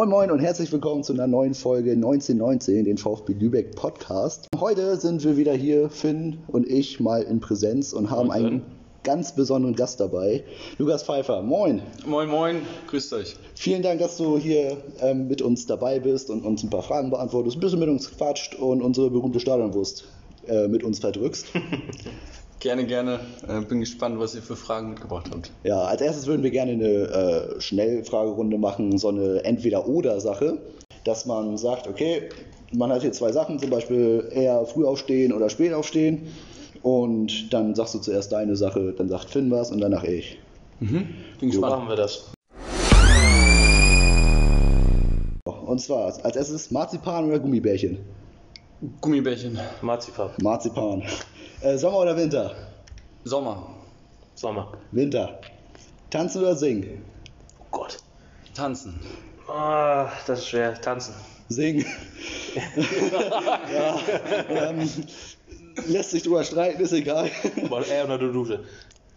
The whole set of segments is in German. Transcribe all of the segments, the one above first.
Moin Moin und herzlich willkommen zu einer neuen Folge 1919, den VfB Lübeck Podcast. Heute sind wir wieder hier, Finn und ich, mal in Präsenz und haben Moin, einen ganz besonderen Gast dabei. Lukas Pfeiffer, moin. Moin, moin, grüßt euch. Vielen Dank, dass du hier ähm, mit uns dabei bist und uns ein paar Fragen beantwortest, ein bisschen mit uns quatscht und unsere berühmte Stadionwurst äh, mit uns verdrückst. Gerne, gerne. Äh, bin gespannt, was ihr für Fragen mitgebracht habt. Ja, als erstes würden wir gerne eine äh, Schnellfragerunde machen, so eine Entweder-Oder-Sache, dass man sagt, okay, man hat hier zwei Sachen, zum Beispiel eher früh aufstehen oder spät aufstehen und dann sagst du zuerst deine Sache, dann sagt Finn was und danach ich. Bin So gespannt. machen wir das. Und zwar als erstes Marzipan oder Gummibärchen? Gummibärchen. Marzipan. Marzipan. Äh, Sommer oder Winter? Sommer. Sommer. Winter. Tanzen oder singen? Oh Gott. Tanzen. Ah, das ist schwer. Tanzen. Singen. ja, ähm, lässt sich drüber streiten, ist egal. Mal er unter der Dusche.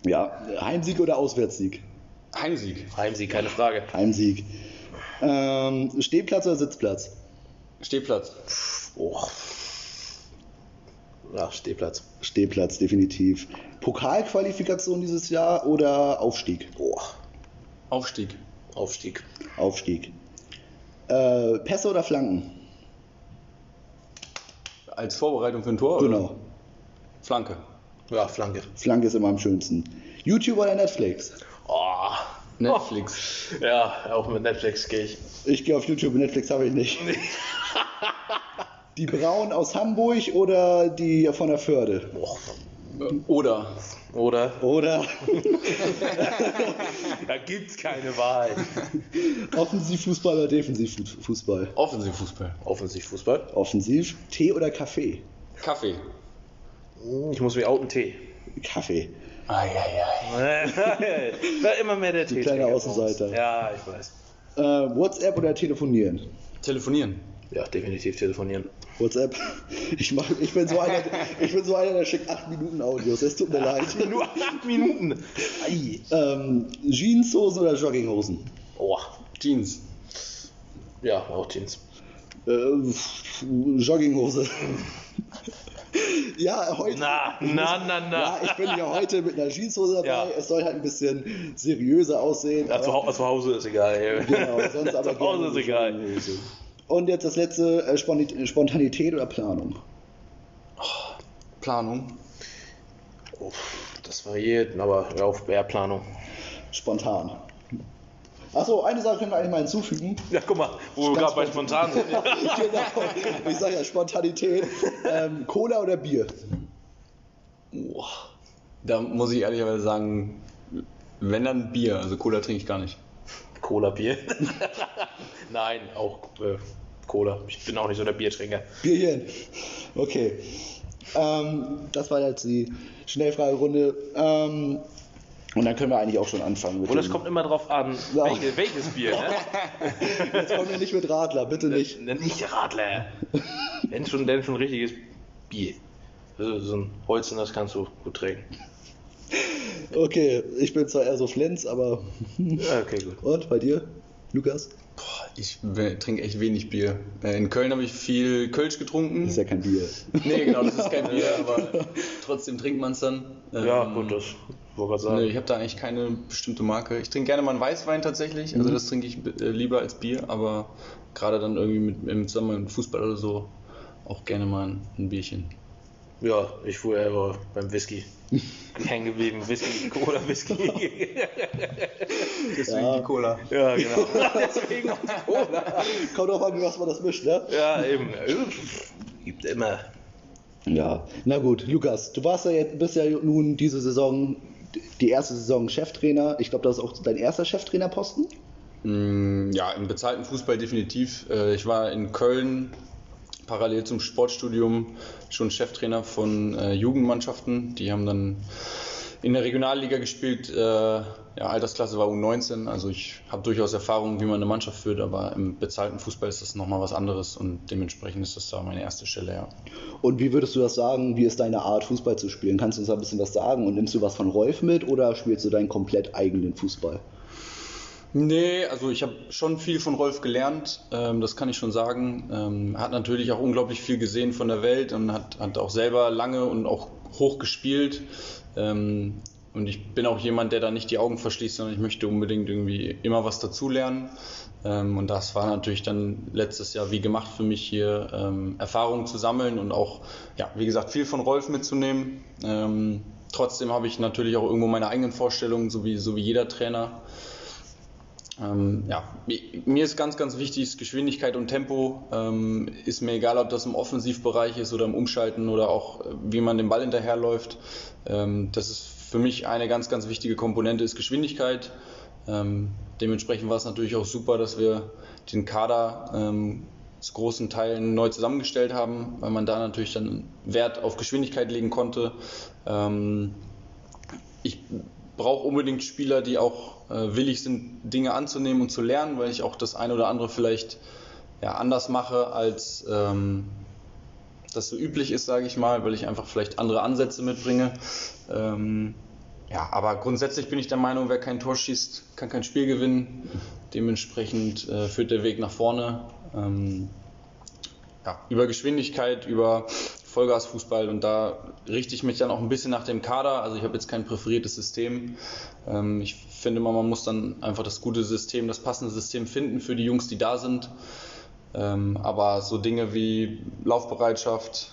Ja, Heimsieg oder Auswärtssieg? Heimsieg. Heimsieg, keine Frage. Heimsieg. Ähm, Stehplatz oder Sitzplatz? Stehplatz. Oh. Ja, Stehplatz. Stehplatz, definitiv. Pokalqualifikation dieses Jahr oder Aufstieg? Oh. Aufstieg. Aufstieg. Aufstieg. Äh, Pässe oder Flanken? Als Vorbereitung für ein Tor? Genau. Oder? Flanke. Ja, Flanke. Flanke ist immer am schönsten. YouTube oder Netflix? Oh. Netflix. Ja, auch mit Netflix gehe ich. Ich gehe auf YouTube, Netflix habe ich nicht. Die Braun aus Hamburg oder die von der Förde? Boah. Oder. Oder? Oder Da gibt's keine Wahl. Offensivfußball oder Defensivfußball? Offensivfußball. Offensivfußball. Offensiv. Tee oder Kaffee? Kaffee. Ich muss mich outen Tee. Kaffee. Eieiei. War immer mehr der Tee. kleiner Außenseiter. Ja, ich weiß. Äh, WhatsApp oder telefonieren? Telefonieren. Ja, definitiv telefonieren. WhatsApp. Ich, mach, ich, bin so einer, ich bin so einer, der schickt 8 Minuten Audios. Es tut mir leid. Nur acht Minuten. Ei. Ähm, Jeanshosen oder Jogginghosen? Oh. Jeans. Ja, auch Jeans. Äh, Jogginghose. Ja, heute. Na, na, na, na. Ja, ich bin ja heute mit einer Jeanshose dabei. Ja. Es soll halt ein bisschen seriöser aussehen. Ja, zu, zu Hause ist egal. ey. Genau, sonst aber zu Hause ist egal. Und jetzt das letzte, äh, Spontanität oder Planung? Planung. Oh, das variiert, aber auf Bärplanung. Spontan. Achso, eine Sache können wir eigentlich mal hinzufügen. Ja, guck mal, wo wir gerade bei spontan sind. genau. Ich sage ja Spontanität. Ähm, Cola oder Bier? Boah. Da muss ich ehrlicherweise sagen, wenn dann Bier. Also Cola trinke ich gar nicht. Cola, Bier. Nein, auch äh, Cola. Ich bin auch nicht so der Biertrinker. Bierchen. Okay. Ähm, das war jetzt die Schnellfragerunde. Ähm, und dann können wir eigentlich auch schon anfangen. Mit Und es kommt immer drauf an, Ja. welche, welches Bier. Ne? Jetzt kommen wir nicht mit Radler, bitte nicht. Nicht, nicht Radler. Wenn schon, denn schon richtiges Bier. Also so ein Holzen, das kannst du gut trinken. Okay, ich bin zwar eher so Flens, aber. Okay, gut. Und bei dir, Lukas? Boah, ich trinke echt wenig Bier. Äh, In Köln habe ich viel Kölsch getrunken. Ist ja kein Bier. Nee, genau, das ist kein Bier, aber trotzdem trinkt man es dann. Ja, Ähm, gut, das wollte sagen. Nee, ich habe da eigentlich keine bestimmte Marke. Ich trinke gerne mal einen Weißwein tatsächlich, also das trinke ich äh, lieber als Bier, aber gerade dann irgendwie mit, im Zusammenhang mit Fußball oder so auch gerne mal ein, ein Bierchen. Ja, ich fuhr eher beim Whisky. Hängen geblieben. Whisky, Cola, Whisky. Deswegen Ja. die Cola. ja, genau. Deswegen auch Cola. Kommt drauf an, was man das mischt, ne? Ja, eben. Gibt immer. Ja, na gut, Lukas, du warst ja jetzt, bist ja nun diese Saison, die erste Saison Cheftrainer. Ich glaube, das ist auch dein erster Cheftrainerposten. Mm, Ja, im bezahlten Fußball definitiv. Äh, Ich war in Köln parallel zum Sportstudium schon Cheftrainer von äh, Jugendmannschaften. Die haben dann in der Regionalliga gespielt. Äh, ja, Altersklasse war U19. Also ich habe durchaus Erfahrung, wie man eine Mannschaft führt, aber im bezahlten Fußball ist das nochmal was anderes und dementsprechend ist das da meine erste Stelle, ja. Und wie würdest du das sagen? Wie ist deine Art, Fußball zu spielen? Kannst du uns da ein bisschen was sagen? Und nimmst du was von Rolf mit oder spielst du deinen komplett eigenen Fußball? Nee, also ich habe schon viel von Rolf gelernt, ähm, das kann ich schon sagen. Ähm, hat natürlich auch unglaublich viel gesehen von der Welt und hat, hat auch selber lange und auch hoch gespielt. Ähm, und ich bin auch jemand, der da nicht die Augen verschließt, sondern ich möchte unbedingt irgendwie immer was dazulernen. Ähm, und das war natürlich dann letztes Jahr wie gemacht für mich hier, ähm, Erfahrungen zu sammeln und auch, ja, wie gesagt, viel von Rolf mitzunehmen. Ähm, trotzdem habe ich natürlich auch irgendwo meine eigenen Vorstellungen, so wie, so wie jeder Trainer. Ähm, ja, mir ist ganz, ganz wichtig, Geschwindigkeit und Tempo. Ähm, ist mir egal, ob das im Offensivbereich ist oder im Umschalten oder auch, äh, wie man den Ball hinterherläuft. Ähm, das ist für mich eine ganz, ganz wichtige Komponente, ist Geschwindigkeit. Ähm, dementsprechend war es natürlich auch super, dass wir den Kader ähm, zu großen Teilen neu zusammengestellt haben, weil man da natürlich dann Wert auf Geschwindigkeit legen konnte. Ähm, ich brauche unbedingt Spieler, die auch äh, willig sind, Dinge anzunehmen und zu lernen, weil ich auch das eine oder andere vielleicht ja, anders mache, als ähm, das so üblich ist, sage ich mal, weil ich einfach vielleicht andere Ansätze mitbringe. Ähm, ja, aber grundsätzlich bin ich der Meinung, wer kein Tor schießt, kann kein Spiel gewinnen. Dementsprechend äh, führt der Weg nach vorne. Ähm, ja, über Geschwindigkeit, über Vollgasfußball und da richte ich mich dann auch ein bisschen nach dem Kader. Also ich habe jetzt kein präferiertes System. Ähm, ich finde immer, man muss dann einfach das gute System, das passende System finden für die Jungs, die da sind. Ähm, aber so Dinge wie Laufbereitschaft,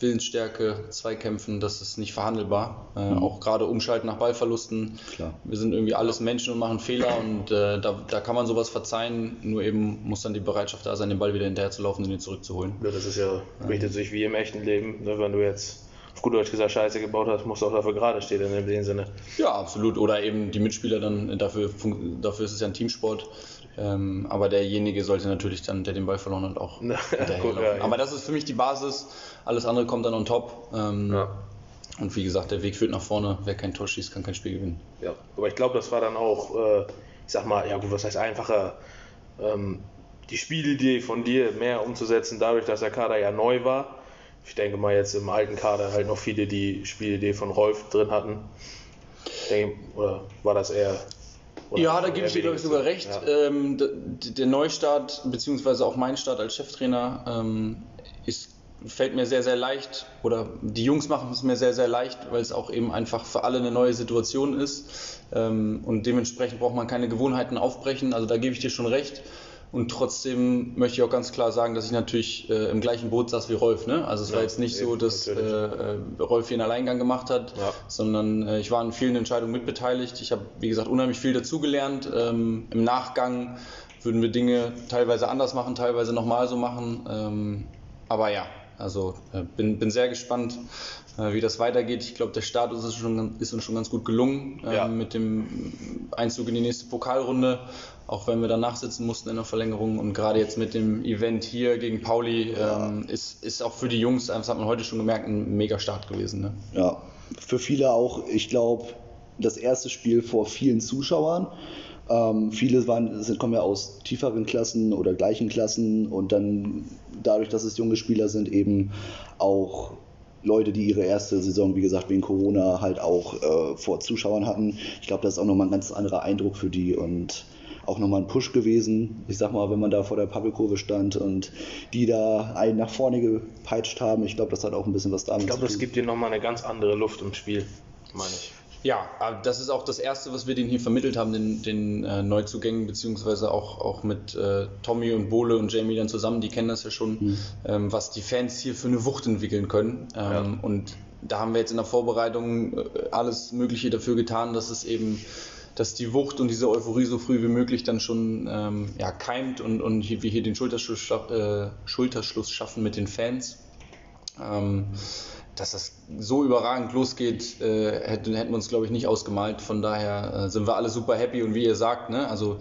Willensstärke, Zweikämpfen, das ist nicht verhandelbar. Äh, mhm. Auch gerade Umschalten nach Ballverlusten. Klar. Wir sind irgendwie alles Menschen und machen Fehler und äh, da, da, kann man sowas verzeihen. Nur eben muss dann die Bereitschaft da sein, den Ball wieder hinterher zu laufen und ihn zurückzuholen. Ja, das ist ja, richtet sich wie im echten Leben. Ne? Wenn du jetzt auf gut Deutsch gesagt Scheiße gebaut hast, musst du auch dafür gerade stehen in dem Sinne. Ja, absolut. Oder eben die Mitspieler dann, dafür, dafür ist es ja ein Teamsport. Ähm, aber derjenige sollte natürlich dann, der den Ball verloren hat, auch hinterherlaufen. Ja, aber das ist für mich die Basis. Alles andere kommt dann on top. Ähm, ja. Und wie gesagt, der Weg führt nach vorne. Wer kein Tor schießt, kann kein Spiel gewinnen. Ja, aber ich glaube, das war dann auch, äh, ich sag mal, ja gut, was heißt einfacher, ähm, die Spielidee von dir mehr umzusetzen, dadurch, dass der Kader ja neu war. Ich denke mal jetzt im alten Kader halt noch viele, die Spielidee von Rolf drin hatten. Denke, oder war das eher oder ja, da gebe ich dir, glaube ich, sogar recht. Ja. Ähm, der Neustart, beziehungsweise auch mein Start als Cheftrainer, ähm, ist, fällt mir sehr, sehr leicht. Oder die Jungs machen es mir sehr, sehr leicht, weil es auch eben einfach für alle eine neue Situation ist. Ähm, und dementsprechend braucht man keine Gewohnheiten aufbrechen. Also da gebe ich dir schon recht. Und trotzdem möchte ich auch ganz klar sagen, dass ich natürlich äh, im gleichen Boot saß wie Rolf. Ne? Also es ja, war jetzt nicht so, dass äh, äh, Rolf hier einen Alleingang gemacht hat, ja. sondern äh, ich war in vielen Entscheidungen mitbeteiligt. Ich habe, wie gesagt, unheimlich viel dazugelernt. Ähm, Im Nachgang würden wir Dinge teilweise anders machen, teilweise nochmal so machen. Ähm, aber ja, also äh, bin, bin sehr gespannt, äh, wie das weitergeht. Ich glaube, der Start ist, schon, ist, uns schon ganz gut gelungen ja. mit dem Einzug in die nächste Pokalrunde auch wenn wir danach sitzen mussten in der Verlängerung. Und gerade jetzt mit dem Event hier gegen Pauli ähm, ist, ist auch für die Jungs, das hat man heute schon gemerkt, ein mega Start gewesen. Ne? Ja, für viele auch, ich glaube, das erste Spiel vor vielen Zuschauern. Ähm, viele waren, sind, kommen ja aus tieferen Klassen oder gleichen Klassen und dann dadurch, dass es junge Spieler sind, eben auch Leute, die ihre erste Saison, wie gesagt, wegen Corona halt auch äh, vor Zuschauern hatten. Ich glaube, das ist auch nochmal ein ganz anderer Eindruck für die und auch nochmal ein Push gewesen. Ich sag mal, wenn man da vor der Publikurve stand und die da einen nach vorne gepeitscht haben, ich glaube, das hat auch ein bisschen was damit glaub, zu tun. Ich glaube, das gibt dir nochmal eine ganz andere Luft im Spiel, meine ich. Ja, das ist auch das Erste, was wir denen hier vermittelt haben, den, den äh, Neuzugängen, beziehungsweise auch, auch mit äh, Tommy und Bole und Jamie dann zusammen, die kennen das ja schon, mhm. ähm, was die Fans hier für eine Wucht entwickeln können. Ähm, ja. Und da haben wir jetzt in der Vorbereitung äh, alles Mögliche dafür getan, dass es eben dass die Wucht und diese Euphorie so früh wie möglich dann schon ähm, ja, keimt und, und wir hier den Schulterschluss, äh, Schulterschluss schaffen mit den Fans. Ähm, dass das so überragend losgeht, äh, hätten, hätten wir uns, glaube ich, nicht ausgemalt. Von daher äh, sind wir alle super happy und wie ihr sagt, ne, also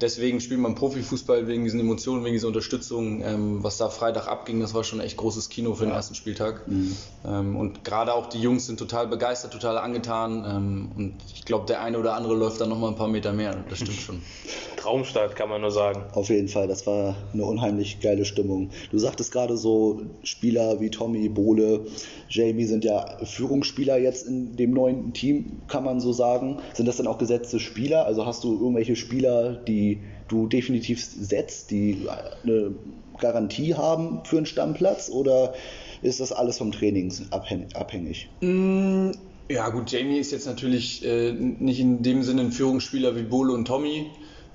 deswegen spielt man Profifußball wegen diesen Emotionen, wegen dieser Unterstützung. Ähm, was da Freitag abging, das war schon echt großes Kino für den ersten Spieltag. Mhm. Ähm, und gerade auch die Jungs sind total begeistert, total angetan. Ähm, und ich glaube, der eine oder andere läuft dann noch mal ein paar Meter mehr. Das stimmt schon. Traumstart, kann man nur sagen. Auf jeden Fall, das war eine unheimlich geile Stimmung. Du sagtest gerade so, Spieler wie Tommy, Bohle, Jamie sind ja Führungsspieler jetzt in dem neuen Team, kann man so sagen. Sind das dann auch gesetzte Spieler? Also hast du irgendwelche Spieler, die du definitiv setzt, die eine Garantie haben für einen Stammplatz? Oder ist das alles vom Training abhängig? Mm. Ja gut, Jamie ist jetzt natürlich äh, nicht in dem Sinne ein Führungsspieler wie Bolo und Tommy.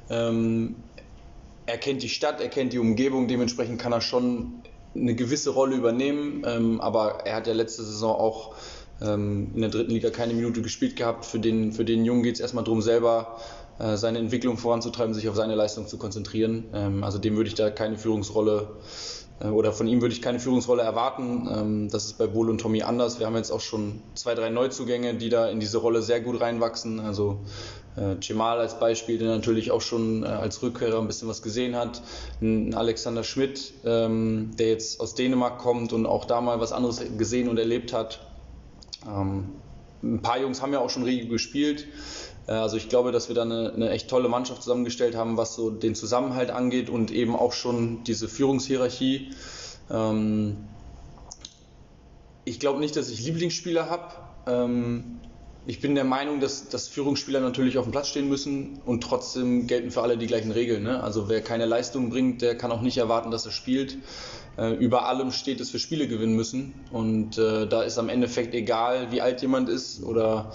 Ähm, er kennt die Stadt, er kennt die Umgebung, dementsprechend kann er schon eine gewisse Rolle übernehmen. Ähm, aber er hat ja letzte Saison auch ähm, in der dritten Liga keine Minute gespielt gehabt. Für den, für den Jungen geht es erstmal darum, selber äh, seine Entwicklung voranzutreiben, sich auf seine Leistung zu konzentrieren. Ähm, also dem würde ich da keine Führungsrolle äh, oder von ihm würde ich keine Führungsrolle erwarten. Ähm, das ist bei Bohl und Tommy anders. Wir haben jetzt auch schon zwei, drei Neuzugänge, die da in diese Rolle sehr gut reinwachsen. Also äh, Cemal als Beispiel, der natürlich auch schon äh, als Rückkehrer ein bisschen was gesehen hat. Ein Alexander Schmidt, ähm, der jetzt aus Dänemark kommt und auch da mal was anderes gesehen und erlebt hat. Ein paar Jungs haben ja auch schon Regio gespielt. Äh, also ich glaube, dass wir da eine, eine, echt tolle Mannschaft zusammengestellt haben, was so den Zusammenhalt angeht und eben auch schon diese Führungshierarchie. Ähm, ich glaube nicht, dass ich Lieblingsspieler habe. Ähm, ich bin der Meinung, dass, dass Führungsspieler natürlich auf dem Platz stehen müssen und trotzdem gelten für alle die gleichen Regeln. Ne? Also wer keine Leistung bringt, der kann auch nicht erwarten, dass er spielt. Äh, über allem steht es für Spiele gewinnen müssen. Und äh, da ist am Endeffekt egal, wie alt jemand ist oder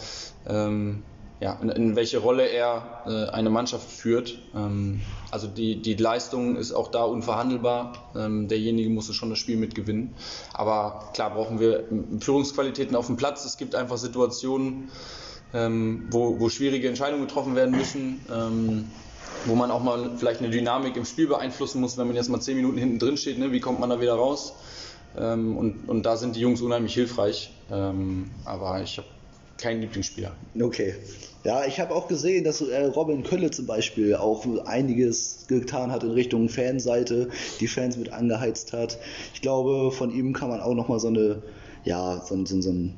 ähm, ja, in, in, welche Rolle er äh, eine Mannschaft führt. Ähm, also die, die Leistung ist auch da unverhandelbar. Ähm, derjenige muss schon das Spiel mitgewinnen. Aber klar brauchen wir Führungsqualitäten auf dem Platz. Es gibt einfach Situationen, ähm, wo, wo schwierige Entscheidungen getroffen werden müssen. Ähm, wo man auch mal vielleicht eine Dynamik im Spiel beeinflussen muss, wenn man jetzt mal zehn Minuten hinten drin steht, ne? wie kommt man da wieder raus? Ähm, und, und da sind die Jungs unheimlich hilfreich. Ähm, aber ich habe keinen Lieblingsspieler. Okay. Ja, ich habe auch gesehen, dass äh, Robin Kölle zum Beispiel auch einiges getan hat in Richtung Fanseite, die Fans mit angeheizt hat. Ich glaube, von ihm kann man auch nochmal so eine, ja, so, so, so eine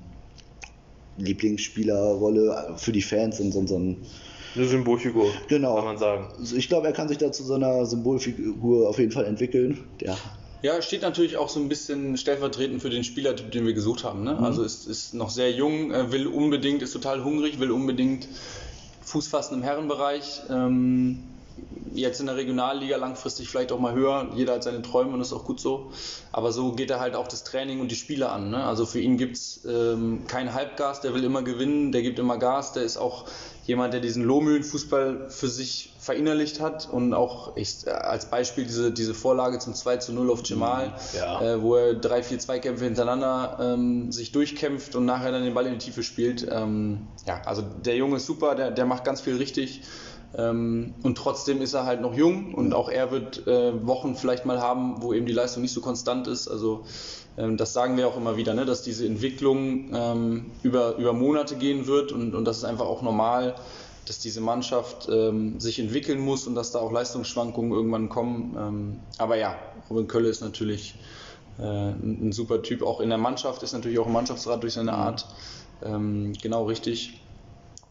Lieblingsspielerrolle für die Fans in so, so ein eine Symbolfigur, genau. kann man sagen. Ich glaube, er kann sich da zu so einer Symbolfigur auf jeden Fall entwickeln. Ja, ja, steht natürlich auch so ein bisschen stellvertretend für den Spielertyp, den wir gesucht haben. Ne? Mhm. Also ist, ist noch sehr jung, will unbedingt, ist total hungrig, will unbedingt Fuß fassen im Herrenbereich. Ähm, jetzt in der Regionalliga langfristig vielleicht auch mal höher. Jeder hat seine Träume und ist auch gut so. Aber so geht er halt auch das Training und die Spiele an. Ne? Also für ihn gibt es ähm, kein Halbgas, der will immer gewinnen, der gibt immer Gas, der ist auch jemand, der diesen Lohmühlenfußball für sich verinnerlicht hat und auch ich, als Beispiel diese, diese Vorlage zum 2 zu 0 auf Jamal, mhm. ja. äh, wo er drei, vier Zweikämpfe hintereinander ähm, sich durchkämpft und nachher dann den Ball in die Tiefe spielt. Ähm, ja, also der Junge ist super, der, der macht ganz viel richtig. Ähm, und trotzdem ist er halt noch jung und auch er wird äh, Wochen vielleicht mal haben, wo eben die Leistung nicht so konstant ist. Also das sagen wir auch immer wieder, ne, dass diese Entwicklung ähm, über, über Monate gehen wird und, und das ist einfach auch normal, dass diese Mannschaft ähm, sich entwickeln muss und dass da auch Leistungsschwankungen irgendwann kommen. Ähm, aber ja, Robin Kölle ist natürlich äh, ein, ein, super Typ. Auch in der Mannschaft ist natürlich auch ein Mannschaftsrat durch seine Art ähm, genau richtig.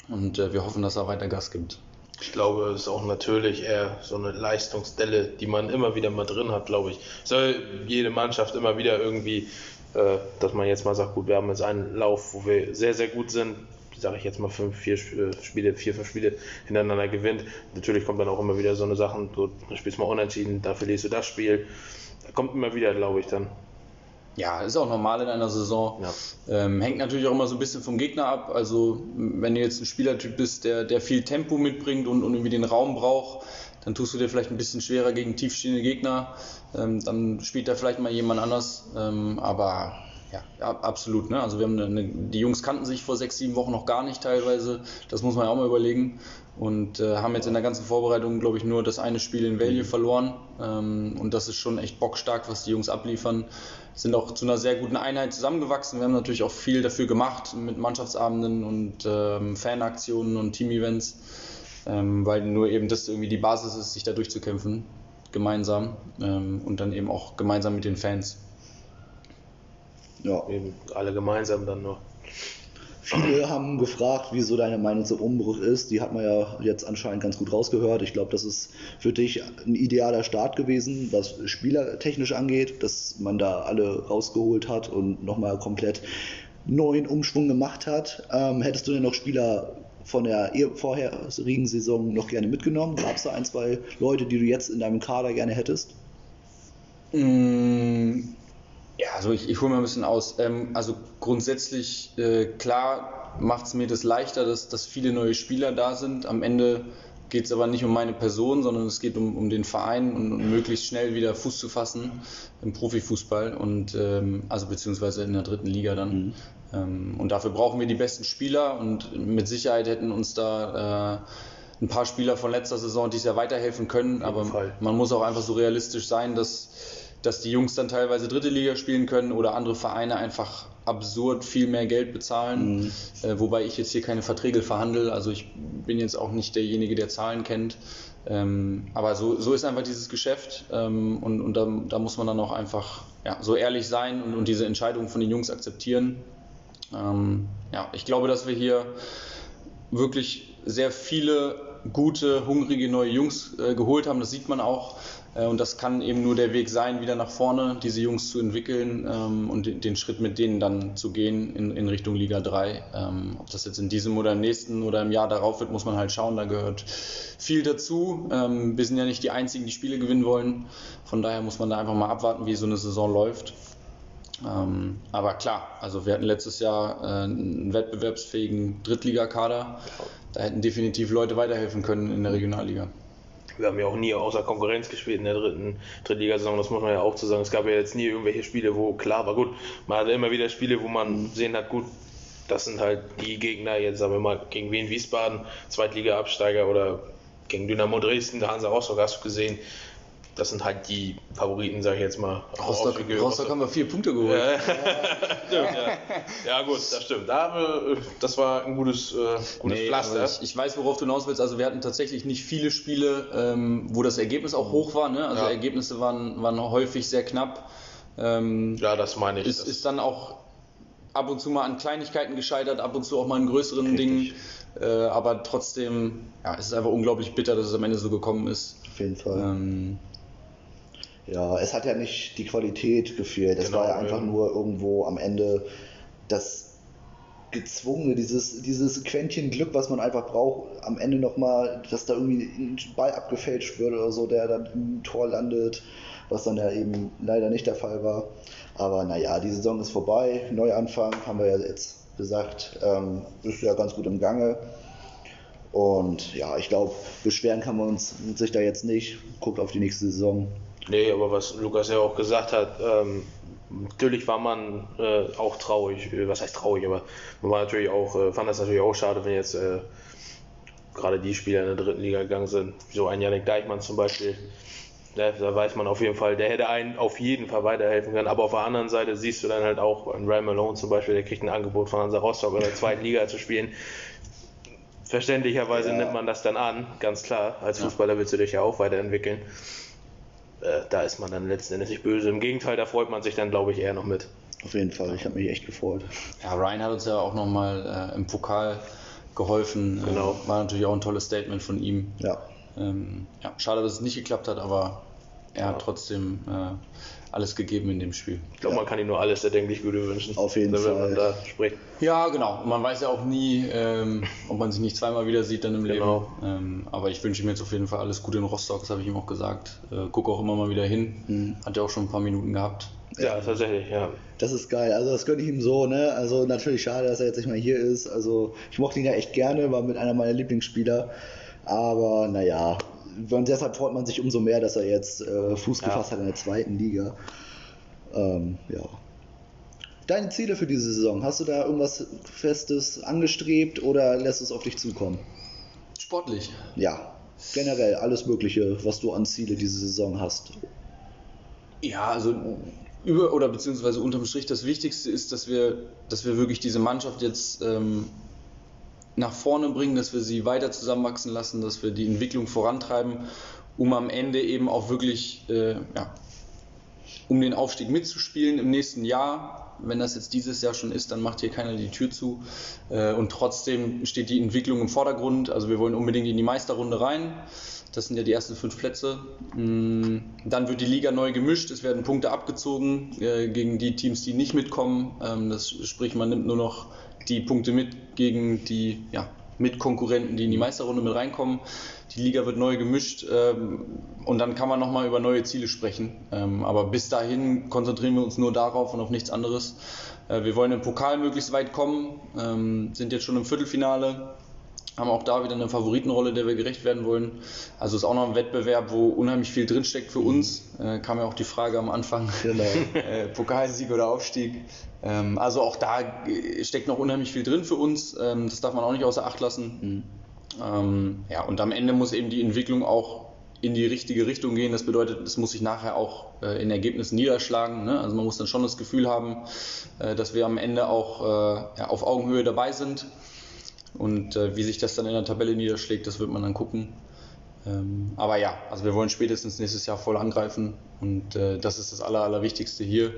Und äh, wir hoffen, dass er weiter Gas gibt. Ich glaube, es ist auch natürlich eher so eine Leistungsdelle, die man immer wieder mal drin hat, glaube ich. Soll jede Mannschaft immer wieder irgendwie, äh, dass man jetzt mal sagt, gut, wir haben jetzt einen Lauf, wo wir sehr, sehr gut sind, sage ich jetzt mal fünf, vier äh, Spiele, vier, fünf Spiele hintereinander gewinnt. Natürlich kommt dann auch immer wieder so eine Sachen, du spielst mal unentschieden, da verlierst du das Spiel. Da kommt immer wieder, glaube ich, dann. Ja, ist auch normal in einer Saison. Ja. Ähm, hängt natürlich auch immer so ein bisschen vom Gegner ab. Also, wenn du jetzt ein Spielertyp bist, der, der viel Tempo mitbringt und, und irgendwie den Raum braucht, dann tust du dir vielleicht ein bisschen schwerer gegen tiefstehende Gegner. Ähm, dann spielt da vielleicht mal jemand anders. Ähm, aber ja, absolut. Ne? Also wir haben eine, die Jungs kannten sich vor sechs, sieben Wochen noch gar nicht teilweise. Das muss man ja auch mal überlegen. Und äh, haben jetzt in der ganzen Vorbereitung, glaube ich, nur das eine Spiel in Value verloren. Ähm, und das ist schon echt bockstark, was die Jungs abliefern. Sind auch zu einer sehr guten Einheit zusammengewachsen. Wir haben natürlich auch viel dafür gemacht mit Mannschaftsabenden und ähm, Fanaktionen und Team-Events. ähm, weil nur eben das irgendwie die Basis ist, sich da durchzukämpfen, gemeinsam ähm, und dann eben auch gemeinsam mit den Fans. Ja. Eben alle gemeinsam dann noch. Viele haben gefragt, wieso deine Meinung zum Umbruch ist. Die hat man ja jetzt anscheinend ganz gut rausgehört. Ich glaube, das ist für dich ein idealer Start gewesen, was spielertechnisch angeht, dass man da alle rausgeholt hat und nochmal komplett neuen Umschwung gemacht hat. Ähm, hättest du denn noch Spieler von der vorherigen Saison noch gerne mitgenommen? Gab es da ein, zwei Leute, die du jetzt in deinem Kader gerne hättest? Mmh ja, also ich, ich hole mal ein bisschen aus. Ähm, also grundsätzlich, äh, klar macht es mir das leichter, dass, dass viele neue Spieler da sind. Am Ende geht es aber nicht um meine Person, sondern es geht um, um den Verein und, und möglichst schnell wieder Fuß zu fassen im Profifußball und ähm, also beziehungsweise in der dritten Liga dann. Mhm. Ähm, und dafür brauchen wir die besten Spieler und mit Sicherheit hätten uns da äh, ein paar Spieler von letzter Saison dieses Jahr weiterhelfen können, aber man muss auch einfach so realistisch sein, dass dass die Jungs dann teilweise dritte Liga spielen können oder andere Vereine einfach absurd viel mehr Geld bezahlen, mhm. äh, wobei ich jetzt hier keine Verträge verhandle, also ich bin jetzt auch nicht derjenige, der Zahlen kennt. Ähm, aber so, so ist einfach dieses Geschäft ähm, und, und da, da, muss man dann auch einfach ja, so ehrlich sein und, und diese Entscheidung von den Jungs akzeptieren. Ähm, ja, ich glaube, dass wir hier wirklich sehr viele gute, hungrige neue Jungs äh, geholt haben. Das sieht man auch. Äh, und das kann eben nur der Weg sein, wieder nach vorne diese Jungs zu entwickeln ähm, und den, Schritt mit denen dann zu gehen in, in Richtung Liga 3. Ähm, ob das jetzt in diesem oder im nächsten oder im Jahr darauf wird, muss man halt schauen. Da gehört viel dazu. Ähm, wir sind ja nicht die Einzigen, die Spiele gewinnen wollen. Von daher muss man da einfach mal abwarten, wie so eine Saison läuft. Ähm, aber klar, also wir hatten letztes Jahr äh, einen wettbewerbsfähigen Drittligakader. Da hätten definitiv Leute weiterhelfen können in der Regionalliga wir haben ja auch nie außer Konkurrenz gespielt in der dritten Drittligasaison, das muss man ja auch zu sagen. Es gab ja jetzt nie irgendwelche Spiele, wo klar war, gut, man hatte immer wieder Spiele, wo man sehen hat, gut, das sind halt die Gegner, jetzt sagen wir mal, gegen Wien Wiesbaden, Zweitliga-Absteiger oder gegen Dynamo Dresden, Hansa Rostock hast du gesehen, das sind halt die Favoriten, sag ich jetzt mal. Rostock, Rostock haben wir vier Punkte geholt. Ja, stimmt, ja. ja, gut, das stimmt. Da wir, das war ein gutes, äh, gutes nee, Pflaster. Ich, ich, weiß, worauf du hinaus willst. Also wir hatten tatsächlich nicht viele Spiele, ähm, wo das Ergebnis auch hoch war. Ne? Also ja. Ergebnisse waren, waren häufig sehr knapp. Ähm, ja, das meine ich. Ist, ist dann auch ab und zu mal an Kleinigkeiten gescheitert, ab und zu auch mal in größeren Richtig. Dingen. Äh, aber trotzdem, ja, es ist einfach unglaublich bitter, dass es am Ende so gekommen ist. Auf jeden Fall. Ähm, ja, es hat ja nicht die Qualität gefehlt. Es genau, war ja einfach ja. nur irgendwo am Ende das gezwungene, dieses, dieses Quäntchen Glück, was man einfach braucht, am Ende nochmal, dass da irgendwie ein Ball abgefälscht wird oder so, der dann im Tor landet, was dann ja eben leider nicht der Fall war. Aber naja, die Saison ist vorbei, Neuanfang, haben wir ja jetzt gesagt, ähm, ist ja ganz gut im Gange. Und ja, ich glaube, beschweren kann man uns sich da jetzt nicht. Guckt auf die nächste Saison. Nee, aber was Lukas ja auch gesagt hat, ähm, natürlich war man äh, auch traurig, äh, was heißt traurig, aber man war natürlich auch, äh, fand das natürlich auch schade, wenn jetzt äh, gerade die Spieler in der dritten Liga gegangen sind, so ein Janik Deichmann zum Beispiel. Da, da, weiß man auf jeden Fall, der hätte einen auf jeden Fall weiterhelfen können. Aber auf der anderen Seite siehst du dann halt auch, ein Ryan Malone zum Beispiel, der kriegt ein Angebot von Hansa Rostock in der zweiten Liga zu spielen. Verständlicherweise ja. nimmt man das dann an, ganz klar. Als Fußballer willst du dich ja auch weiterentwickeln äh, da ist man dann letzten Endes nicht böse. Im Gegenteil, da freut man sich dann, glaube ich, eher noch mit. Auf jeden Fall, ich habe mich echt gefreut. Ja, Ryan hat uns ja auch nochmal äh, im Pokal geholfen. Genau. Äh, war natürlich auch ein tolles Statement von ihm. Ja. Ähm, ja schade, dass es nicht geklappt hat, aber er ja. hat trotzdem äh, alles gegeben in dem Spiel. Ich glaube, ja. man kann ihm nur alles erdenklich Gute wünschen. Auf jeden Fall. Man da spricht. Ja, genau. Und man weiß ja auch nie, ähm, ob man sich nicht zweimal wieder sieht dann im genau. Leben. Ähm, aber ich wünsche ihm jetzt auf jeden Fall alles Gute in Rostock, das habe ich ihm auch gesagt. Äh, guck auch immer mal wieder hin. Mhm. Hat ja auch schon ein paar Minuten gehabt. Ja, ja, tatsächlich, ja. Das ist geil. Also das gönne ich ihm so, ne? Also natürlich schade, dass er jetzt nicht mehr hier ist. Also ich mochte ihn ja echt gerne, war mit einer meiner Lieblingsspieler. Aber naja, und deshalb freut man sich umso mehr, dass er jetzt äh, Fuß gefasst ja. hat in der zweiten Liga. Ähm, ja. Deine Ziele für diese Saison, hast du da irgendwas Festes angestrebt oder lässt es auf dich zukommen? Sportlich. Ja, generell alles Mögliche, was du an Ziele diese Saison hast. Ja, also über oder beziehungsweise unterm Strich das Wichtigste ist, dass wir, dass wir wirklich diese Mannschaft jetzt ähm, nach vorne bringen, dass wir sie weiter zusammenwachsen lassen, dass wir die Entwicklung vorantreiben, um am Ende eben auch wirklich äh, ja, um den Aufstieg mitzuspielen im nächsten Jahr. Wenn das jetzt dieses Jahr schon ist, dann macht hier keiner die Tür zu. Äh, und trotzdem steht die Entwicklung im Vordergrund. Also wir wollen unbedingt in die Meisterrunde rein. Das sind ja die ersten fünf Plätze. Mm, dann wird die Liga neu gemischt. Es werden Punkte abgezogen äh, gegen die Teams, die nicht mitkommen. Ähm, das sprich, man nimmt nur noch die Punkte mit gegen die ja, Mitkonkurrenten, die in die Meisterrunde mit reinkommen. Die Liga wird neu gemischt ähm, und dann kann man nochmal über neue Ziele sprechen. Ähm, aber bis dahin konzentrieren wir uns nur darauf und auf nichts anderes. Äh, wir wollen im Pokal möglichst weit kommen, ähm, sind jetzt schon im Viertelfinale, haben auch da wieder eine Favoritenrolle, der wir gerecht werden wollen. Also ist auch noch ein Wettbewerb, wo unheimlich viel drinsteckt für uns. Äh, kam ja auch die Frage am Anfang, genau. äh, Pokalsieg oder Aufstieg. Ähm, also auch da steckt noch unheimlich viel drin für uns. Ähm, das darf man auch nicht außer Acht lassen. Mhm. Ähm, ja, und am Ende muss eben die Entwicklung auch in die richtige Richtung gehen. Das bedeutet, es muss sich nachher auch äh, in Ergebnissen niederschlagen. Ne? Also man muss dann schon das Gefühl haben, äh, dass wir am Ende auch äh, ja, auf Augenhöhe dabei sind. Und äh, wie sich das dann in der Tabelle niederschlägt, das wird man dann gucken. Ähm, aber ja, also wir wollen spätestens nächstes Jahr voll angreifen und äh, das ist das Aller, Allerwichtigste hier.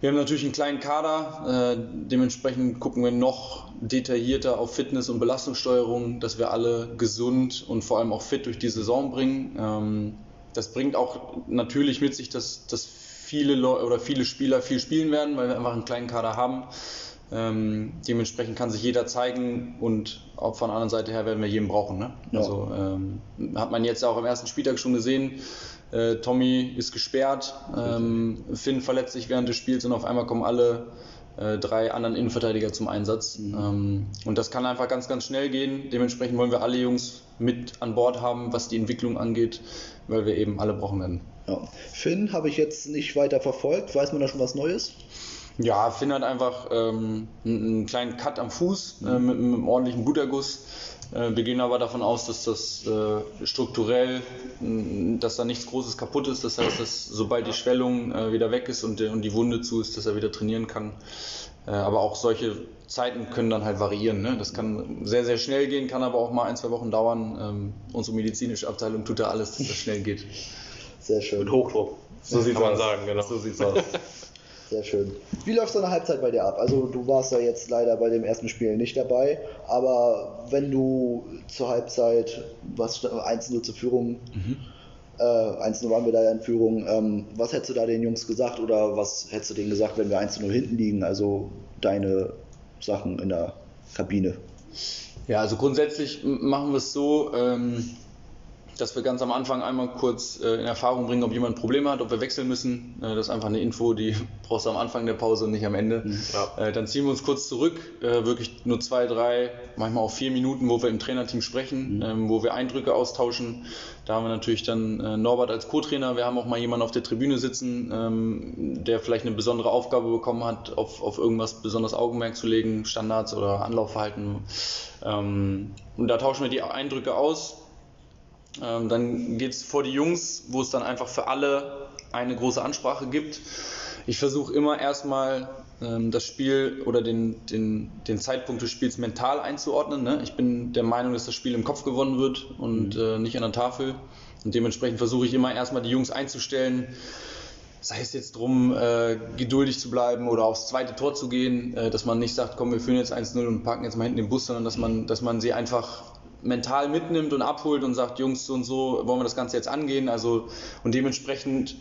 Wir haben natürlich einen kleinen Kader, äh, dementsprechend gucken wir noch detaillierter auf Fitness und Belastungssteuerung, dass wir alle gesund und vor allem auch fit durch die Saison bringen. Ähm, das bringt auch natürlich mit sich, dass, dass viele Leute oder viele Spieler viel spielen werden, weil wir einfach einen kleinen Kader haben. Ähm, dementsprechend kann sich jeder zeigen und auch von der anderen Seite her werden wir jeden brauchen. Ne? Ja. Also ähm, hat man jetzt auch am ersten Spieltag schon gesehen. Äh, Tommy ist gesperrt, ähm, Finn verletzt sich während des Spiels und auf einmal kommen alle äh, drei anderen Innenverteidiger zum Einsatz. Mhm. Ähm, und das kann einfach ganz, ganz schnell gehen. Dementsprechend wollen wir alle Jungs mit an Bord haben, was die Entwicklung angeht, weil wir eben alle brauchen werden. Ja. Finn habe ich jetzt nicht weiter verfolgt. Weiß man da schon was Neues? Ja, Finn hat einfach ähm, einen kleinen Cut am Fuß äh, mit, mit einem ordentlichen Bluterguss. Äh, wir gehen aber davon aus, dass das äh, strukturell, dass da nichts Großes kaputt ist. Das heißt, dass sobald die Schwellung äh, wieder weg ist und, und die Wunde zu ist, dass er wieder trainieren kann. aber auch solche Zeiten können dann halt variieren. Ne? Das kann sehr, sehr schnell gehen, kann aber auch mal ein, zwei Wochen dauern. Ähm, unsere medizinische Abteilung tut da alles, dass das schnell geht. Sehr schön. Mit Hochdruck. So sieht man sagen, genau. So sieht's aus. Sehr schön. Wie läuft so eine Halbzeit bei dir ab? Also du warst ja jetzt leider bei dem ersten Spiel nicht dabei, aber wenn du zur Halbzeit, was 1-0 zur Führung, mhm. äh, 1-0 waren wir da ja in Führung, ähm, was hättest du da den Jungs gesagt oder was hättest du denen gesagt, wenn wir 1-0 hinten liegen? Also deine Sachen in der Kabine. Ja, also grundsätzlich machen wir es so, ähm, dass wir ganz am Anfang einmal kurz äh, in Erfahrung bringen, ob jemand Probleme hat, ob wir wechseln müssen. Äh, das ist einfach eine Info, die brauchst du am Anfang der Pause und nicht am Ende. Mhm. Ja. Äh, dann ziehen wir uns kurz zurück, äh, wirklich nur zwei, drei, manchmal auch vier Minuten, wo wir im Trainerteam sprechen, mhm. ähm, wo wir Eindrücke austauschen. Da haben wir natürlich dann äh, Norbert als Co-Trainer. Wir haben auch mal jemanden auf der Tribüne sitzen, ähm, der vielleicht eine besondere Aufgabe bekommen hat, auf, auf irgendwas besonders Augenmerk zu legen, Standards oder Anlaufverhalten. Ähm, und da tauschen wir die Eindrücke aus ähm, dann geht es vor die Jungs, wo es dann einfach für alle eine große Ansprache gibt. Ich versuche immer erstmal ähm, das Spiel oder den, den, den Zeitpunkt des Spiels mental einzuordnen. Ne? Ich bin der Meinung, dass das Spiel im Kopf gewonnen wird und mhm. äh, nicht an der Tafel. Und dementsprechend versuche ich immer erstmal die Jungs einzustellen, sei es jetzt darum, äh, geduldig zu bleiben oder aufs zweite Tor zu gehen, äh, dass man nicht sagt, komm, wir führen jetzt 1-0 und parken jetzt mal hinten den Bus, sondern dass man, dass man sie einfach mental mitnimmt und abholt und sagt, Jungs, so und so wollen wir das Ganze jetzt angehen. Also und dementsprechend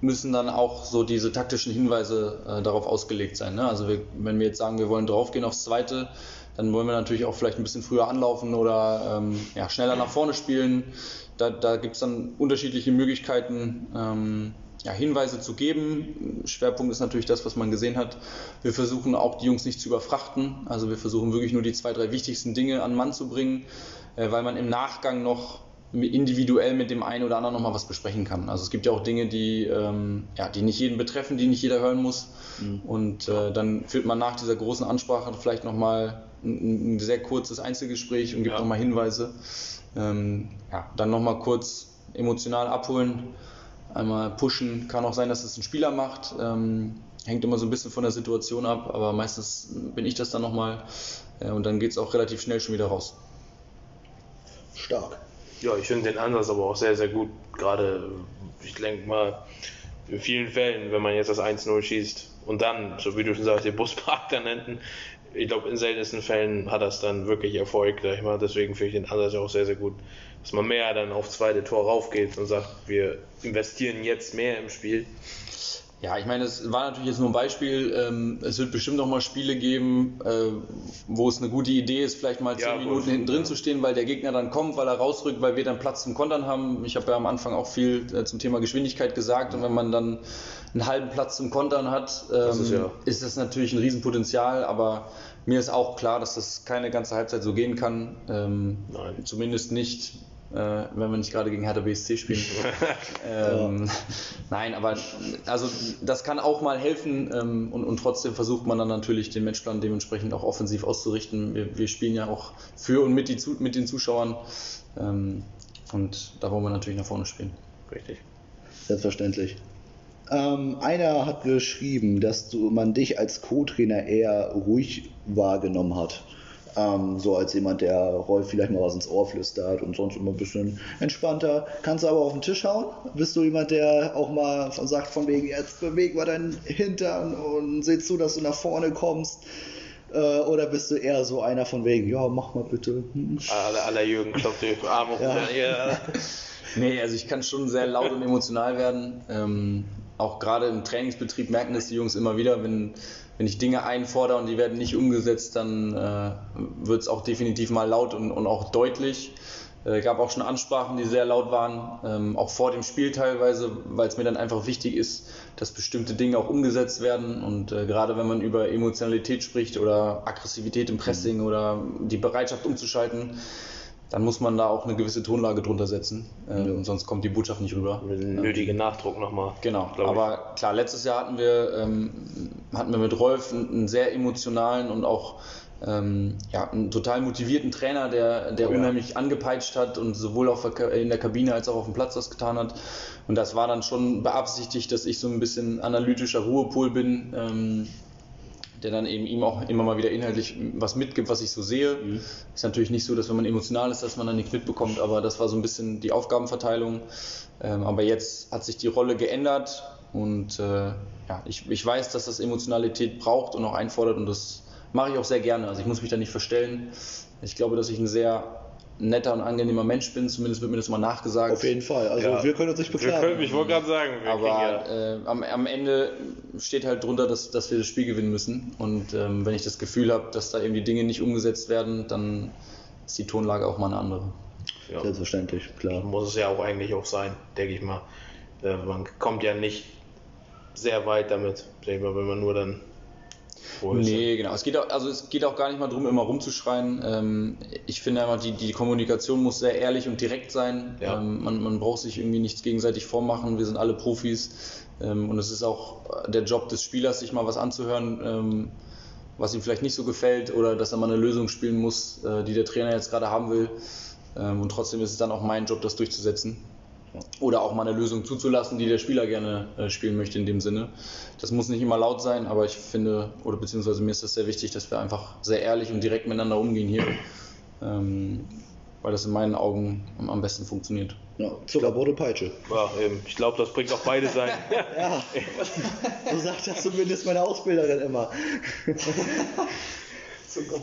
müssen dann auch so diese taktischen Hinweise äh, darauf ausgelegt sein. Ne? Also wir, wenn wir jetzt sagen, wir wollen draufgehen aufs Zweite, dann wollen wir natürlich auch vielleicht ein bisschen früher anlaufen oder ähm, ja, schneller nach vorne spielen. Da, da gibt es dann unterschiedliche Möglichkeiten, ähm, ja, Hinweise zu geben. Schwerpunkt ist natürlich das, was man gesehen hat. Wir versuchen auch die Jungs nicht zu überfrachten. Also wir versuchen wirklich nur die zwei, drei wichtigsten Dinge an Mann zu bringen, äh, weil man im Nachgang noch individuell mit dem einen oder anderen nochmal was besprechen kann. Also es gibt ja auch Dinge, die, ähm, ja, die nicht jeden betreffen, die nicht jeder hören muss. Mhm. Und äh, dann führt man nach dieser großen Ansprache vielleicht nochmal ein, ein sehr kurzes Einzelgespräch und gibt ja. nochmal Hinweise. Ähm, ja, dann nochmal kurz emotional abholen einmal pushen. Kann auch sein, dass es ein Spieler macht. Ähm, hängt immer so ein bisschen von der Situation ab, aber meistens bin ich das dann nochmal. Äh, und dann geht es auch relativ schnell schon wieder raus. Stark. Ja, ich finde den Ansatz aber auch sehr, sehr gut. Gerade, ich denke mal, in vielen Fällen, wenn man jetzt das 1-0 schießt und dann, so wie du schon sagst, den Buspark dann enden, ich glaube, in seltensten Fällen hat das dann wirklich Erfolg, sag ich mal. Deswegen finde ich den Ansatz auch sehr, sehr gut. Dass man mehr dann aufs zweite Tor raufgeht und sagt, wir investieren jetzt mehr im Spiel. Ja, ich meine, es war natürlich jetzt nur ein Beispiel. Ähm, es wird bestimmt noch mal Spiele geben, äh, wo es eine gute Idee ist, vielleicht mal zehn Ja, Minuten hinten drin zu stehen, weil der Gegner dann kommt, weil er rausrückt, weil wir dann Platz zum Kontern haben. Ich habe ja am Anfang auch viel äh, zum Thema Geschwindigkeit gesagt und wenn man dann einen halben Platz zum Kontern hat, ähm, ist ja- ist das natürlich ein Riesenpotenzial, aber mir ist auch klar, dass das keine ganze Halbzeit so gehen kann. Ähm, Nein. Zumindest nicht, äh, wenn wir nicht gerade gegen Hertha BSC spielen. ähm, Nein, aber also das kann auch mal helfen ähm, und, und trotzdem versucht man dann natürlich den Matchplan dementsprechend auch offensiv auszurichten. Wir, wir spielen ja auch für und mit, die, mit den Zuschauern ähm, und da wollen wir natürlich nach vorne spielen. Richtig. Selbstverständlich. Ähm, einer hat geschrieben, dass du, man dich als Co-Trainer eher ruhig wahrgenommen hat. Ähm, so als jemand, der Rolf vielleicht mal was ins Ohr flüstert und sonst immer ein bisschen entspannter. Kannst du aber auf den Tisch hauen? Bist du jemand, der auch mal sagt, von wegen, jetzt beweg mal deinen Hintern und seh zu, dass du nach vorne kommst? Äh, oder bist du eher so einer von wegen, ja, mach mal bitte. Hm. Aller, aller Jürgen klopft die Arme Ja. runter. Ja. Nee, also ich kann schon sehr laut und emotional werden. Ähm, auch gerade im Trainingsbetrieb merken das die Jungs immer wieder, wenn, wenn ich Dinge einfordere und die werden nicht umgesetzt, dann äh, wird es auch definitiv mal laut und, und auch deutlich. Äh, gab auch schon Ansprachen, die sehr laut waren, ähm, auch vor dem Spiel teilweise, weil es mir dann einfach wichtig ist, dass bestimmte Dinge auch umgesetzt werden. Und äh, gerade wenn man über Emotionalität spricht oder Aggressivität im Pressing oder die Bereitschaft umzuschalten, dann muss man da auch eine gewisse Tonlage drunter setzen, ähm, sonst kommt die Botschaft nicht rüber. Nötigen Nachdruck nochmal. Genau, glaub ich. aber klar, letztes Jahr hatten wir, ähm, hatten wir mit Rolf einen, einen sehr emotionalen und auch ähm, ja, einen total motivierten Trainer, der, der Oh ja. unheimlich angepeitscht hat und sowohl auf der, in der Kabine als auch auf dem Platz das getan hat. Und das war dann schon beabsichtigt, dass ich so ein bisschen analytischer Ruhepol bin, ähm, der dann eben ihm auch immer mal wieder inhaltlich was mitgibt, was ich so sehe. Ist natürlich nicht so, dass wenn man emotional ist, dass man dann nichts mitbekommt, aber das war so ein bisschen die Aufgabenverteilung. Ähm, aber jetzt hat sich die Rolle geändert und äh, ja, ich, ich weiß, dass das Emotionalität braucht und auch einfordert und das mache ich auch sehr gerne. Also ich muss mich da nicht verstellen. Ich glaube, dass ich ein sehr netter und angenehmer Mensch bin, zumindest wird mir das mal nachgesagt. Auf jeden Fall. Also Ja. wir können uns nicht Wir beklagen. können, ich wollte gerade sagen, wir ja, Aber äh, am, am Ende steht halt drunter, dass, dass wir das Spiel gewinnen müssen. Und ähm, wenn ich das Gefühl habe, dass da eben die Dinge nicht umgesetzt werden, dann ist die Tonlage auch mal eine andere. ja, Selbstverständlich, klar. muss es ja auch eigentlich auch sein, denke ich mal. Äh, man kommt ja nicht sehr weit damit, denke ich mal, wenn man nur dann. Ist Nee, genau. Es geht auch, also es geht auch gar nicht mal darum, immer rumzuschreien. Ähm, ich finde einfach, die, die Kommunikation muss sehr ehrlich und direkt sein. Ja. Ähm, man, man braucht sich irgendwie nichts gegenseitig vormachen. Wir sind alle Profis. Ähm, und es ist auch der Job des Spielers, sich mal was anzuhören, ähm, was ihm vielleicht nicht so gefällt oder dass er mal eine Lösung spielen muss, äh, die der Trainer jetzt gerade haben will. Ähm, und trotzdem ist es dann auch mein Job, das durchzusetzen. Oder auch mal eine Lösung zuzulassen, die der Spieler gerne äh, spielen möchte in dem Sinne. Das muss nicht immer laut sein, aber ich finde, oder beziehungsweise mir ist das sehr wichtig, dass wir einfach sehr ehrlich und direkt miteinander umgehen hier. Ähm, weil das in meinen Augen am, besten funktioniert. Ja, Zuckerbrot Peitsche. Ja, eben. Ich glaube, das bringt auch beide Seiten. Ja, so sagt das zumindest meine Ausbilderin immer.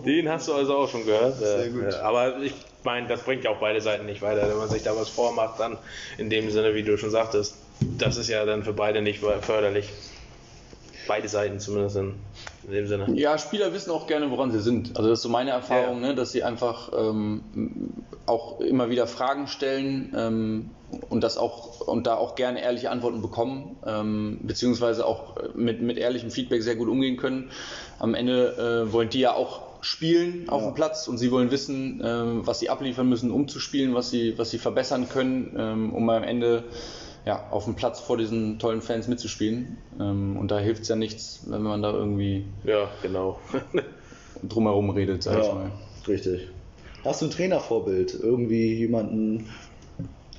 Den hast du also auch schon gehört. Sehr gut. äh, Aber ich meine, das bringt ja auch beide Seiten nicht weiter. Wenn man sich da was vormacht, dann in dem Sinne, wie du schon sagtest, das ist ja dann für beide nicht förderlich. Beide Seiten zumindest in, in dem Sinne. Ja, Spieler wissen auch gerne, woran sie sind. Also das ist so meine Erfahrung, ne, dass sie einfach ähm, auch immer wieder Fragen stellen ähm, und das auch und da auch gerne ehrliche Antworten bekommen, ähm, beziehungsweise auch mit, mit ehrlichem Feedback sehr gut umgehen können. Am Ende äh, wollen die ja auch spielen auf dem Platz und sie wollen wissen, ähm, was sie abliefern müssen, um zu spielen, was sie, was sie verbessern können, ähm, um am Ende ja, auf dem Platz vor diesen tollen Fans mitzuspielen. Ähm, und da hilft es ja nichts, wenn man da irgendwie Ja, genau. drumherum redet, sag ich Ja, mal. richtig. Hast du ein Trainervorbild? Irgendwie jemanden,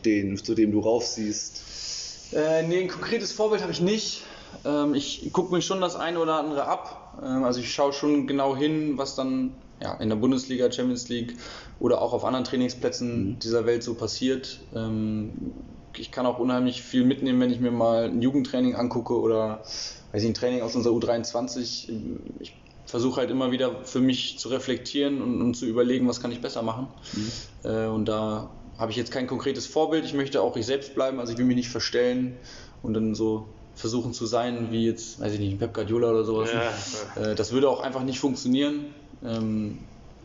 den, zu dem du raufsiehst? Äh, nee, ein konkretes Vorbild habe ich nicht. Ähm, ich gucke mir schon das eine oder andere ab. Ähm, also ich schaue schon genau hin, was dann ja, in der Bundesliga, Champions League oder auch auf anderen Trainingsplätzen dieser Welt so passiert. Ähm, ich kann auch unheimlich viel mitnehmen, wenn ich mir mal ein Jugendtraining angucke oder weiß ich, ein Training aus unserer U23. Ich versuche halt immer wieder für mich zu reflektieren und, und zu überlegen, was kann ich besser machen. Äh, und da habe ich jetzt kein konkretes Vorbild. Ich möchte auch ich selbst bleiben, also ich will mich nicht verstellen und dann so versuchen zu sein, wie jetzt, weiß ich nicht, ein Pep Guardiola oder sowas. Ja, Äh, das würde auch einfach nicht funktionieren. Ähm,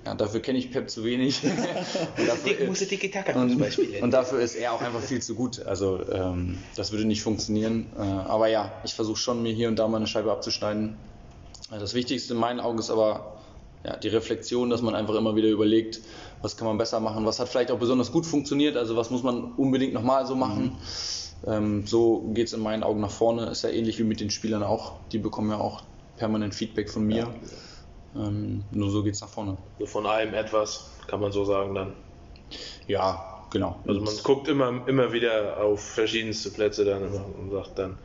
ja, dafür kenne ich Pep zu wenig. und, dafür, musste Taka und, und dafür ist er auch einfach viel zu gut. Also ähm, das würde nicht funktionieren. Äh, aber ja, ich versuche schon, mir hier und da mal eine Scheibe abzuschneiden. Äh, Das Wichtigste in meinen Augen ist aber ja, die Reflexion, dass man einfach immer wieder überlegt, was kann man besser machen, was hat vielleicht auch besonders gut funktioniert, also was muss man unbedingt nochmal so machen. Ähm, so geht es in meinen Augen nach vorne. Ist ja ähnlich wie mit den Spielern auch. Die bekommen ja auch permanent Feedback von mir. Ähm, nur so geht es nach vorne. So von allem etwas, kann man so sagen dann. Ja, genau. Also man guckt immer, immer wieder auf verschiedenste Plätze dann immer und sagt dann,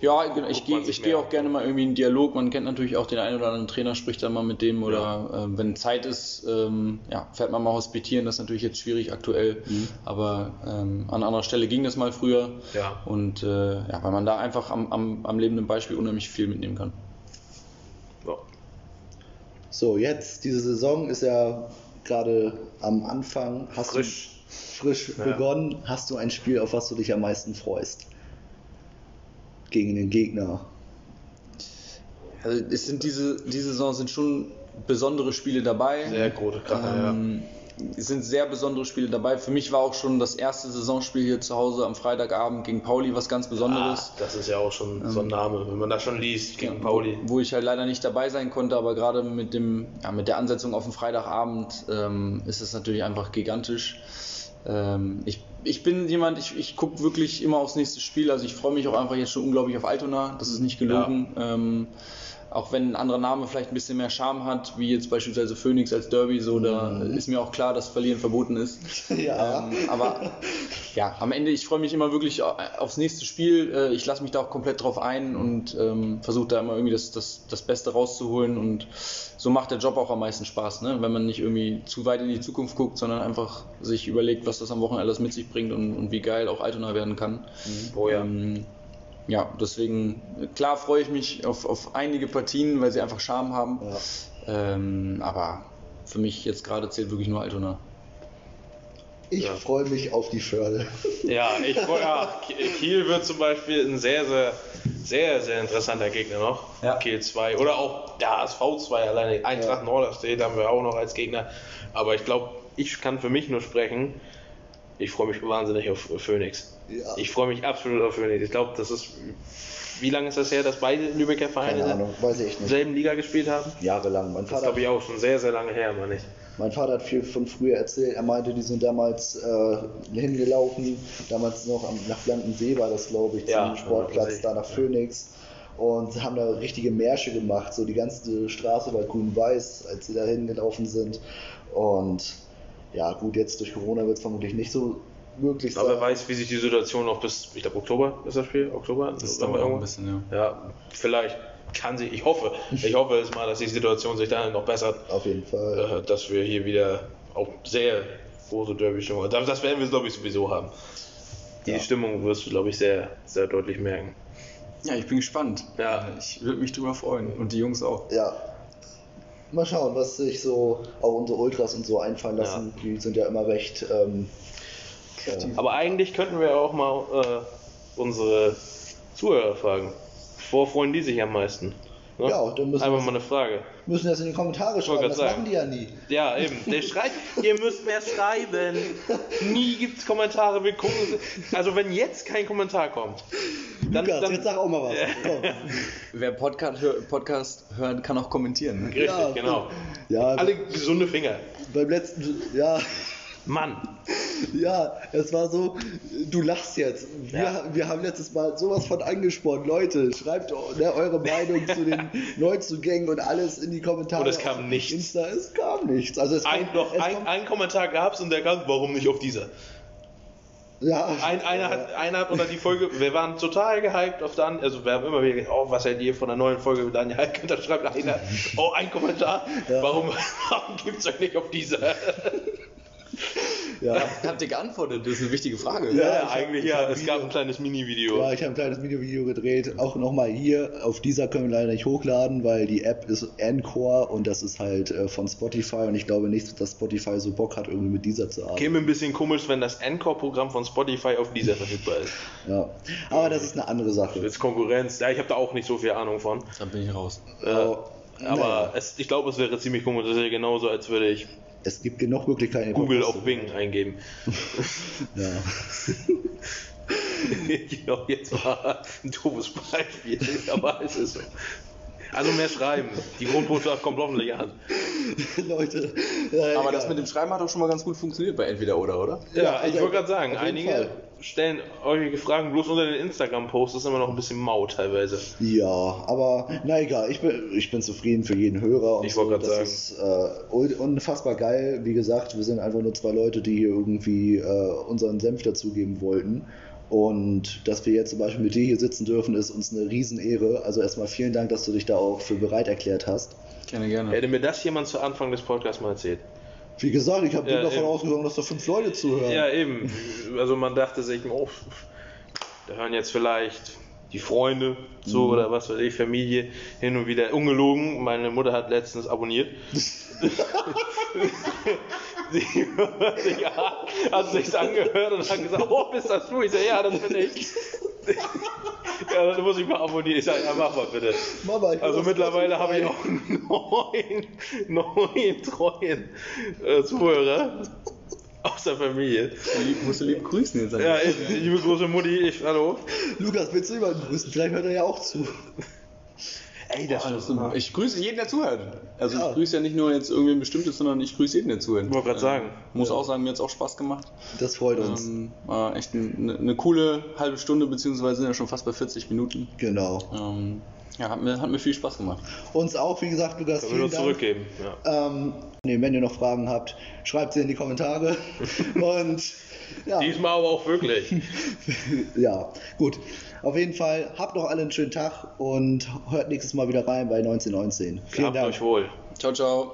Ja, ich gehe ich mehr auch gerne mal irgendwie in einen Dialog. Man kennt natürlich auch den einen oder anderen Trainer, spricht dann mal mit dem oder äh, wenn Zeit ist, ähm, ja, fährt man mal hospitieren. Das ist natürlich jetzt schwierig aktuell, aber ähm, an anderer Stelle ging das mal früher. Ja. Und äh, ja, weil man da einfach am, am, am lebenden Beispiel unheimlich viel mitnehmen kann. ja, So, jetzt, diese Saison ist ja gerade am Anfang. Hast frisch. Du frisch Ja. begonnen. Hast du ein Spiel, auf was du dich am meisten freust? Gegen den Gegner. Also es sind diese, diese Saison sind schon besondere Spiele dabei. Sehr große Kracher, ähm, Es sind sehr besondere Spiele dabei. Für mich war auch schon das erste Saisonspiel hier zu Hause am Freitagabend gegen Pauli was ganz Ah, Besonderes. das ist ja auch schon so ein Name, wenn man das schon liest gegen Pauli. Wo, wo ich halt leider nicht dabei sein konnte, aber gerade mit, dem, ja, mit der Ansetzung auf den Freitagabend ähm, ist es natürlich einfach gigantisch. Ähm, ich, ich bin jemand, ich, ich gucke wirklich immer aufs nächste Spiel. Also ich freue mich auch einfach jetzt schon unglaublich auf Altona. Das ist nicht gelogen. Ähm, auch wenn ein anderer Name vielleicht ein bisschen mehr Charme hat, wie jetzt beispielsweise Phoenix als Derby, so da ist mir auch klar, dass Verlieren verboten ist. Ja. Ähm, aber ja, am Ende, ich freue mich immer wirklich au- aufs nächste Spiel. Äh, Ich lasse mich da auch komplett drauf ein und ähm, versuche da immer irgendwie das, das, das Beste rauszuholen. Und so macht der Job auch am meisten Spaß, ne? wenn man nicht irgendwie zu weit in die Zukunft guckt, sondern einfach sich überlegt, was das am Wochenende alles mit sich bringt und, und wie geil auch Altona werden kann. Oh ja. Ähm, ja, deswegen, klar freue ich mich auf, auf einige Partien, weil sie einfach Charme haben. Ja. Ähm, aber für mich jetzt gerade zählt wirklich nur Altona. Ich Ja. freue mich auf die Förde. Ja, ich ja, Kiel wird zum Beispiel ein sehr, sehr, sehr, sehr interessanter Gegner noch. Ja. Kiel 2 oder auch der HSV 2 alleine. Eintracht Ja. Norderstedt haben wir auch noch als Gegner. Aber ich glaube, ich kann für mich nur sprechen. Ich freue mich wahnsinnig auf Phoenix. Ja. Ich freue mich absolut auf Phoenix. Ich glaube, das ist. Wie lange ist das her, dass beide Lübecker Vereine Keine in Ahnung, weiß ich der nicht. selben Liga gespielt haben? Jahrelang. Mein Das glaube ich auch schon sehr, sehr lange her, meine ich. mein Vater hat viel von früher erzählt. Er meinte, die sind damals äh, hingelaufen. Damals noch am, nach Blankensee war das, glaube ich, Ja, zum Sportplatz, Blankensee. da nach Phoenix. Und haben da richtige Märsche gemacht. So die ganze Straße war grün-weiß, als sie da hingelaufen sind. Und ja, gut, jetzt durch Corona wird es vermutlich nicht so möglich Aber wer weiß, wie sich die Situation noch bis, ich glaube, Oktober ist das Spiel? Oktober? Das dauert auch ein bisschen, ja. Ja, vielleicht kann sie, ich hoffe, ich hoffe es mal, dass die Situation sich dann noch bessert, Auf jeden Fall. äh, dass wir hier wieder auch sehr große Derby-Stimmung Das das werden wir, glaube ich, sowieso haben. Die Ja. Stimmung wirst du, glaube ich, sehr, sehr deutlich merken. Ja, ich bin gespannt. Ja. Ich würde mich drüber freuen. Und die Jungs auch. Ja. Mal schauen, was sich so auch unsere Ultras und so einfallen lassen. Die sind ja immer recht. Ähm, äh, Aber eigentlich könnten wir auch mal äh, unsere Zuhörer fragen. Wo freuen die sich am meisten? Ne? Ja, dann müssen Einfach wir- mal eine Frage. müssen das in die Kommentare schreiben, das sagen. machen die ja nie. Ja, eben. Der schreibt, ihr müsst mehr schreiben. Nie gibt es Kommentare. Wir gucken. Also wenn jetzt kein Kommentar kommt, dann, Lukas, dann jetzt sag auch mal was. Wer Podcast, hör, Podcast hört, kann auch kommentieren. Ne? richtig, Ja, genau. Ja, Alle gesunde Finger. beim letzten, ja, Mann. ja, es war so, du lachst jetzt. Wir, Ja. wir haben letztes Mal sowas von angesprochen. Leute, schreibt ne, eure Meinung zu den Neuzugängen und alles in die Kommentare. Und es kam nichts. Insta, es kam nichts. Also es Ein, kommt, doch, es ein, kommt, ein Kommentar gab es und der kam, warum nicht auf dieser? Ja. Ein, einer, hat, einer hat unter die Folge, wir waren total gehypt auf dann, also wir haben immer wieder gesagt, oh, was hält ihr von der neuen Folge mit Daniel Halk? Und da schreibt einer, oh, ein Kommentar, warum, warum gibt es euch nicht auf diese? Ja. Habt ihr geantwortet? Das ist eine wichtige Frage. Ja, Ja, eigentlich ich ja, es Video- gab ein kleines Mini-Video. Ja, ich habe ein kleines Video gedreht, auch nochmal hier. Auf dieser können wir leider nicht hochladen, weil die App ist Encore und das ist halt äh, von Spotify und ich glaube nicht, dass Spotify so Bock hat, irgendwie mit dieser zu arbeiten. Käme ein bisschen komisch, wenn das Encore-Programm von Spotify auf dieser verfügbar ist. Ja. Aber das ist eine andere Sache. Jetzt Konkurrenz, ja, ich habe da auch nicht so viel Ahnung von. Da bin ich raus. Äh, Oh, aber naja. es, ich glaube, es wäre ziemlich komisch. Das wäre genauso, als würde ich Es gibt genug Möglichkeiten. Google auf Bing eingeben. Ja. genau, jetzt war ein doofes Beispiel, aber es ist so. Also mehr schreiben. Die Grundbotschaft kommt hoffentlich an. Leute. äh, Aber egal. das mit dem Schreiben hat doch schon mal ganz gut funktioniert bei Entweder oder, oder? Ja, Ja, also ich wollte gerade sagen, einige Fall. stellen eure Fragen bloß unter den Instagram-Posts. Das ist immer noch ein bisschen mau teilweise. Ja, aber na egal, ich bin, ich bin zufrieden für jeden Hörer. Und Ich wollte so. grad Das ist äh, un- unfassbar geil. Wie gesagt, wir sind einfach nur zwei Leute, die hier irgendwie äh, unseren Senf dazugeben wollten. Und dass wir jetzt zum Beispiel mit dir hier sitzen dürfen, ist uns eine Riesenehre. Also erstmal vielen Dank, dass du dich da auch für bereit erklärt hast. Gerne, gerne. Hätte mir das jemand zu Anfang des Podcasts mal erzählt. Wie gesagt, ich habe Ja, davon eben. ausgegangen, dass da fünf Leute zuhören. Ja, eben. Also man dachte sich, oh, da hören jetzt vielleicht die Freunde zu oder was weiß ich, Familie hin und wieder ungelogen. Meine Mutter hat letztens abonniert. Sie sich an, hat sich's angehört und hat gesagt, oh, bist das du? Ich sag, ja, das bin ich. ja, dann muss ich mal abonnieren. Ich sag, ja, mach mal bitte. Mama, Also mittlerweile habe ich auch neun, neun treuen äh, Zuhörer aus der Familie. Lieb, musst du lieb grüßen jetzt. Ja, ich, liebe große Mutti, ich, hallo. Lukas, willst du jemanden grüßen? Vielleicht hört er ja auch zu. Ey, das Das ist- Ich grüße jeden, der zuhört. Also Ja. ich grüße ja nicht nur jetzt irgendwen bestimmtes, sondern ich grüße jeden, der zuhört. Wollte grad sagen. Muss auch sagen, mir hat es auch Spaß gemacht. Das freut uns. Ähm, war echt eine, eine coole halbe Stunde, beziehungsweise sind ja schon fast bei 40 Minuten. Genau. Ähm, ja, hat mir, hat mir viel Spaß gemacht. Uns auch, wie gesagt, Lukas, vielen uns Dank. zurückgeben. Ja. Ähm, nee, wenn ihr noch Fragen habt, schreibt sie in die Kommentare. Und ja, Diesmal aber auch wirklich. ja, gut. Auf jeden Fall, habt noch alle einen schönen Tag und hört nächstes Mal wieder rein bei 1919. Vielen Habt Dank. euch wohl. Ciao, ciao.